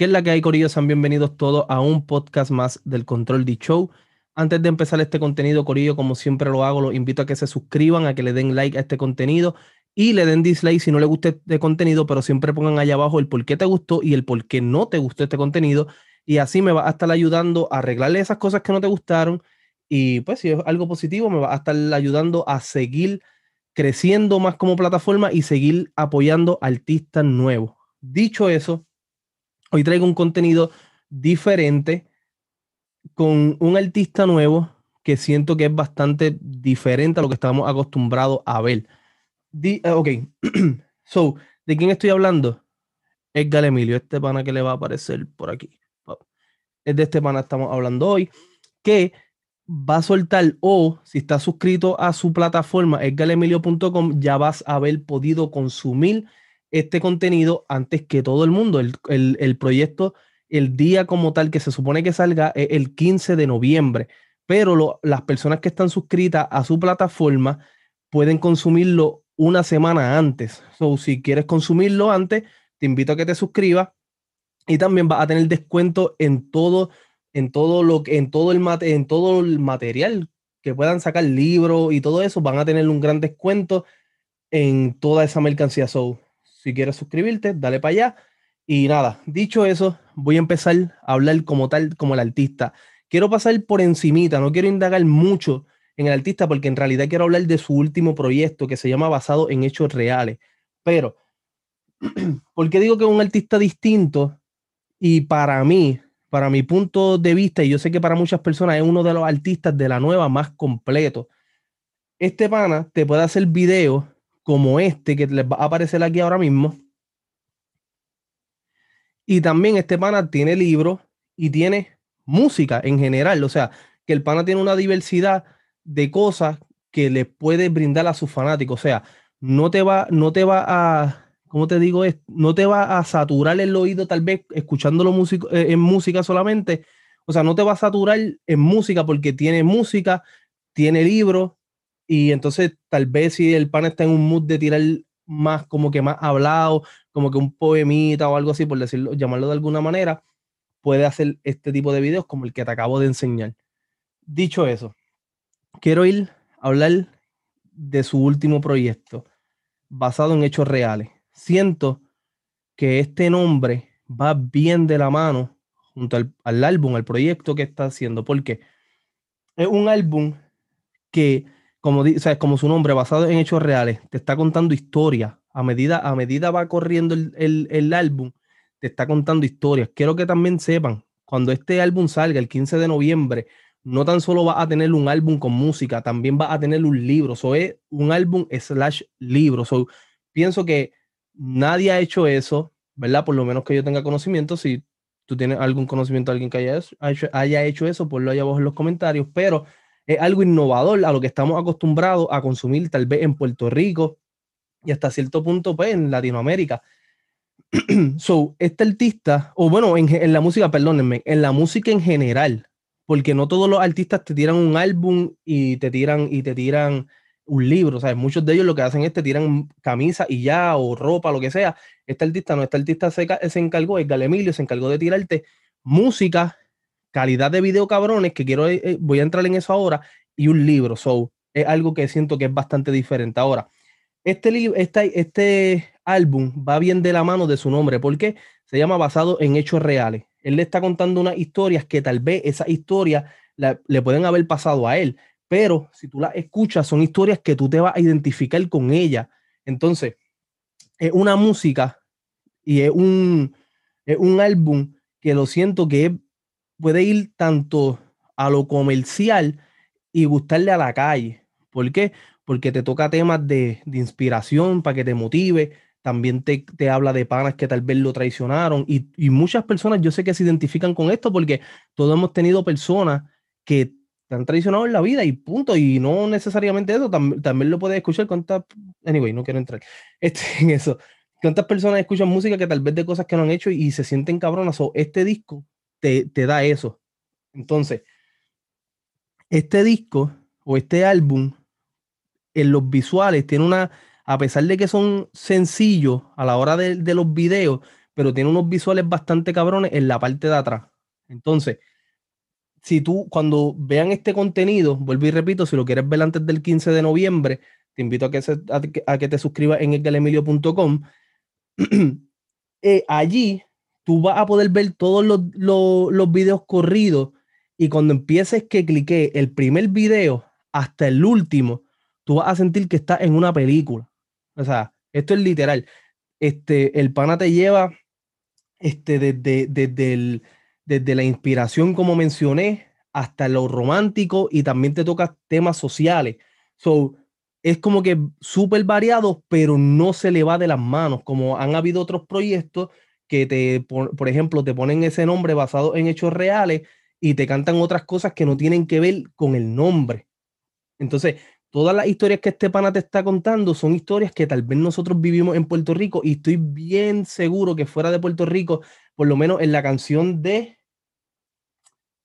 ¿Qué es la que hay, Corillo? Sean bienvenidos todos a un podcast más del Control D Show. Antes de empezar este contenido, Corillo, como siempre lo hago, los invito a que se suscriban, a que le den like a este contenido y le den dislike si no le gusta este contenido, pero siempre pongan allá abajo el por qué te gustó y el por qué no te gustó este contenido. Y así me va a estar ayudando a arreglarle esas cosas que no te gustaron. Y pues si es algo positivo, me va a estar ayudando a seguir creciendo más como plataforma y seguir apoyando artistas nuevos. Dicho eso, Hoy traigo un contenido diferente con un artista nuevo que siento que es bastante diferente a lo que estamos acostumbrados a ver. Eh, ok, so, ¿de quién estoy hablando? Edgar Emilio, este pana que le va a aparecer por aquí. Es de este pana estamos hablando hoy, que va a soltar o si estás suscrito a su plataforma edgaremilio.com ya vas a haber podido consumir este contenido antes que todo el mundo. El, proyecto, el día como tal que se supone que salga es el 15 de noviembre, pero las personas que están suscritas a su plataforma pueden consumirlo una semana antes. So, si quieres consumirlo antes, te invito a que te suscribas y también vas a tener descuento en todo, en todo lo que, en todo el en todo el material que puedan sacar libros y todo eso, van a tener un gran descuento en toda esa mercancía. So, si quieres suscribirte, dale para allá. Y nada, dicho eso, voy a empezar a hablar como tal, como el artista. Quiero pasar por encimita, no quiero indagar mucho en el artista porque en realidad quiero hablar de su último proyecto que se llama Basado en Hechos Reales. Pero, ¿por qué digo que es un artista distinto? Y para mí, para mi punto de vista, y yo sé que para muchas personas es uno de los artistas de la nueva más completo. Este pana te puede hacer videos como este que les va a aparecer aquí ahora mismo. Y también este pana tiene libros y tiene música en general. O sea, que el pana tiene una diversidad de cosas que le puede brindar a sus fanáticos. O sea, no te va, no te va a, ¿cómo te digo? No te va a saturar el oído tal vez escuchándolo músico, eh, en música solamente. O sea, no te va a saturar en música porque tiene música, tiene libros, y entonces tal vez si el pan está en un mood de tirar más como que más hablado, como que un poemita o algo así, por decirlo, llamarlo de alguna manera, puede hacer este tipo de videos como el que te acabo de enseñar. Dicho eso, quiero ir a hablar de su último proyecto, basado en hechos reales. Siento que este nombre va bien de la mano junto al, al álbum, al proyecto que está haciendo, porque es un álbum que como, como su nombre, basado en hechos reales, te está contando historia. A medida, a medida va corriendo el, álbum, te está contando historias. Quiero que también sepan, cuando este álbum salga el 15 de noviembre, no tan solo va a tener un álbum con música, también va a tener un libro. So, es un álbum slash libro. So, pienso que nadie ha hecho eso, ¿verdad? Por lo menos que yo tenga conocimiento. Si tú tienes algún conocimiento alguien que haya haya hecho eso, ponlo ahí abajo en los comentarios. Pero es algo innovador a lo que estamos acostumbrados a consumir tal vez en Puerto Rico y hasta cierto punto pues en Latinoamérica. so, este artista, o bueno, en, la música, perdónenme, en la música en general, porque no todos los artistas te tiran un álbum y te tiran y te tiran un libro, ¿sabes? Muchos de ellos lo que hacen es te tiran camisa y ya, o ropa, lo que sea. Este artista no, este artista se, se encargó, el Galemilio se encargó de tirarte música calidad de video cabrones, que quiero, eh, eh, voy a entrar en eso ahora, y un libro. So, es algo que siento que es bastante diferente. Ahora, este, este, este álbum va bien de la mano de su nombre, porque se llama Basado en Hechos Reales. Él le está contando unas historias que tal vez esas historias le pueden haber pasado a él, pero si tú las escuchas, son historias que tú te vas a identificar con ella. Entonces, es una música y es un, es un álbum que lo siento que es puede ir tanto a lo comercial y gustarle a la calle. ¿Por qué? Porque te toca temas de, inspiración para que te motive. También te, habla de panas que tal vez lo traicionaron. Y, muchas personas yo sé que se identifican con esto porque todos hemos tenido personas que te han traicionado en la vida y punto. Y no necesariamente eso, también lo puedes escuchar. ¿Cuántas? Anyway, no quiero entrar este, en eso. ¿Cuántas personas escuchan música que tal vez de cosas que no han hecho y, se sienten cabronas? O este disco te, da eso. Entonces, este disco o este álbum, en los visuales, tiene una, a pesar de que son sencillos a la hora de, los videos, pero tiene unos visuales bastante cabrones en la parte de atrás. Entonces, si tú cuando vean este contenido, vuelvo y repito, si lo quieres ver antes del 15 de noviembre, te invito a que, a, que te suscribas en edgalemilio.com. eh, allí tú vas a poder ver todos los, los, videos corridos y cuando empieces que clique el primer video hasta el último, tú vas a sentir que estás en una película. O sea, esto es literal. Este, el pana te lleva este, desde, desde, desde la inspiración, como mencioné, hasta lo romántico y también te toca temas sociales. So, es como que súper variado, pero no se le va de las manos, como han habido otros proyectos que te, por, ejemplo, te ponen ese nombre basado en hechos reales y te cantan otras cosas que no tienen que ver con el nombre. Entonces, todas las historias que este pana te está contando son historias que tal vez nosotros vivimos en Puerto Rico y estoy bien seguro que fuera de Puerto Rico, por lo menos en la canción de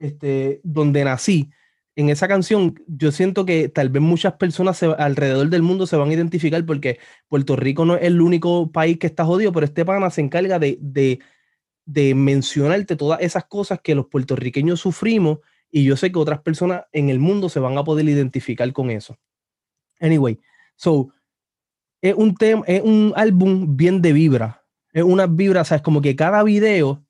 este, donde nací, en esa canción yo siento que tal vez muchas personas alrededor del mundo se van a identificar porque Puerto Rico no es el único país que está jodido, pero este pana se encarga de, de, mencionarte todas esas cosas que los puertorriqueños sufrimos y yo sé que otras personas en el mundo se van a poder identificar con eso. Anyway, so es un tema, es un álbum bien de vibra. Es una vibra, es como que cada video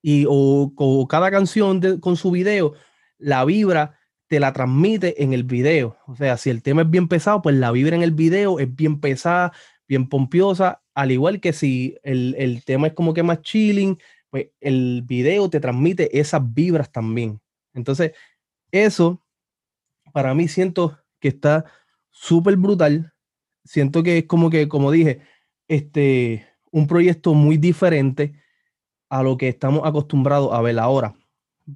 y o, cada canción con su video, la vibra te la transmite en el video. O sea, si el tema es bien pesado, pues la vibra en el video es bien pesada, bien pompiosa, al igual que si el, el tema es como que más chilling, pues el video te transmite esas vibras también. Entonces, eso para mí siento que está súper brutal. Siento que es como que, como dije, este, un proyecto muy diferente a lo que estamos acostumbrados a ver ahora.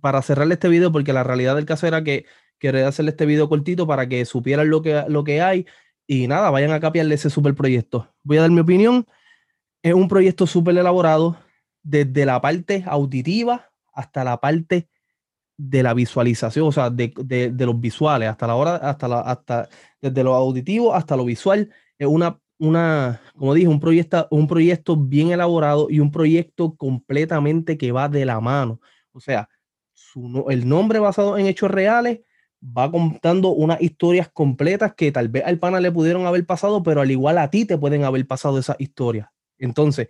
Para cerrarle este video, porque la realidad del caso era que quería hacerle este video cortito para que supieran lo que, lo que hay y nada, vayan a capiarle ese super proyecto. Voy a dar mi opinión. Es un proyecto súper elaborado desde la parte auditiva hasta la parte de la visualización, o sea, de, de, los visuales, hasta la hora, hasta la, hasta desde lo auditivo hasta lo visual, es una, una, como dije, un proyecto, un proyecto bien elaborado y un proyecto completamente que va de la mano. O sea, su, el nombre basado en hechos reales va contando unas historias completas que tal vez al pana le pudieron haber pasado, pero al igual a ti te pueden haber pasado esas historias. Entonces,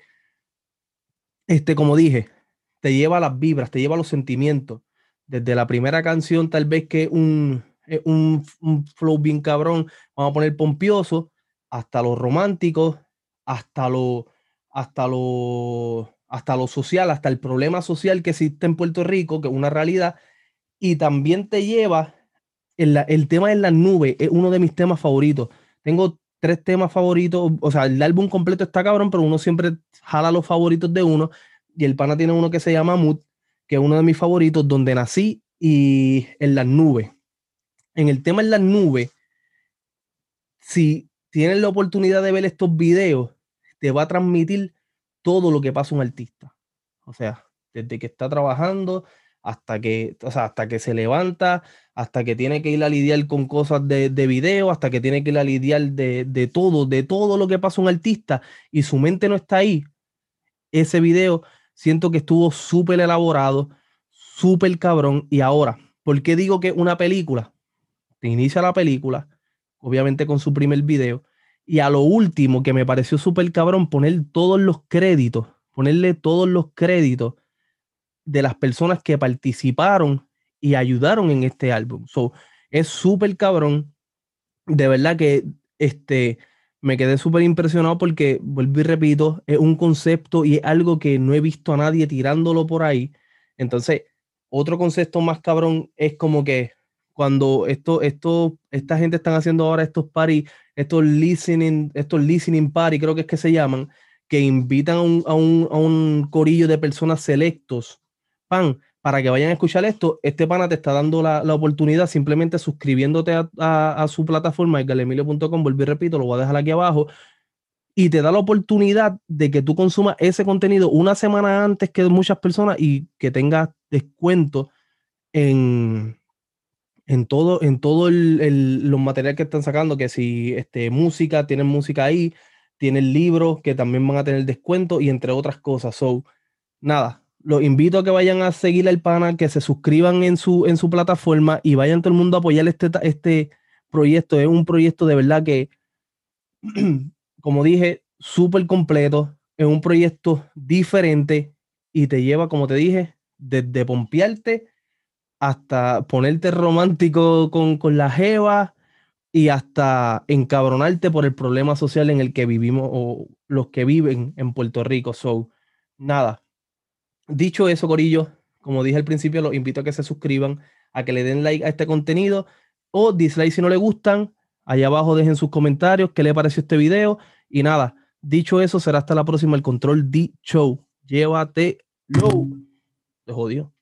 este, como dije, te lleva las vibras, te lleva los sentimientos desde la primera canción, tal vez que un, un, flow bien cabrón, vamos a poner pompioso, hasta lo romántico, hasta lo, hasta lo, hasta lo social, hasta el problema social que existe en Puerto Rico, que es una realidad, y también te lleva el, el tema de las nubes, es uno de mis temas favoritos. Tengo tres temas favoritos, o sea, el álbum completo está cabrón, pero uno siempre jala los favoritos de uno, y el pana tiene uno que se llama Mood, que es uno de mis favoritos, donde nací y en las nubes. En el tema en las nubes, si tienes la oportunidad de ver estos videos, te va a transmitir todo lo que pasa un artista. O sea, desde que está trabajando hasta que, hasta que se levanta, hasta que tiene que ir a lidiar con cosas de, de video, hasta que tiene que ir a lidiar de, de todo, de todo lo que pasa un artista y su mente no está ahí. Ese video siento que estuvo súper elaborado, súper cabrón. Y ahora, ¿por qué digo que una película? Te inicia la película, obviamente con su primer video, y a lo último que me pareció súper cabrón, poner todos los créditos, ponerle todos los créditos de las personas que participaron y ayudaron en este álbum. So, es súper cabrón. De verdad que este me quedé súper impresionado porque, vuelvo y repito, es un concepto y es algo que no he visto a nadie tirándolo por ahí. Entonces, otro concepto más cabrón es como que cuando esto, esto, esta gente están haciendo ahora estos party, estos listening, estos listening party, creo que es que se llaman, que invitan a un, a un, a un corillo de personas selectos, para que vayan a escuchar esto, este pana te está dando la, la oportunidad simplemente suscribiéndote a, a, a su plataforma, galemilio.com, vuelvo y repito, lo voy a dejar aquí abajo, y te da la oportunidad de que tú consumas ese contenido una semana antes que muchas personas y que tengas descuento en, en todo, en todo el, el, los materiales que están sacando, que si este, música, tienen música ahí, tiene el libro que también van a tener descuento y entre otras cosas. So, nada, los invito a que vayan a seguir al pana, que se suscriban en su, en su plataforma y vayan todo el mundo a apoyar este, este proyecto. Es un proyecto de verdad que, como dije, súper completo. Es un proyecto diferente y te lleva, como te dije, desde pompearte hasta ponerte romántico con, con la jeva y hasta encabronarte por el problema social en el que vivimos o los que viven en Puerto Rico. So, nada, Dicho eso, Corillo, como dije al principio, los invito a que se suscriban, a que le den like a este contenido o dislike si no le gustan. Allá abajo dejen sus comentarios, qué le pareció este video. Y nada, dicho eso, será hasta la próxima el Control D Show. Llévatelo. Te jodió.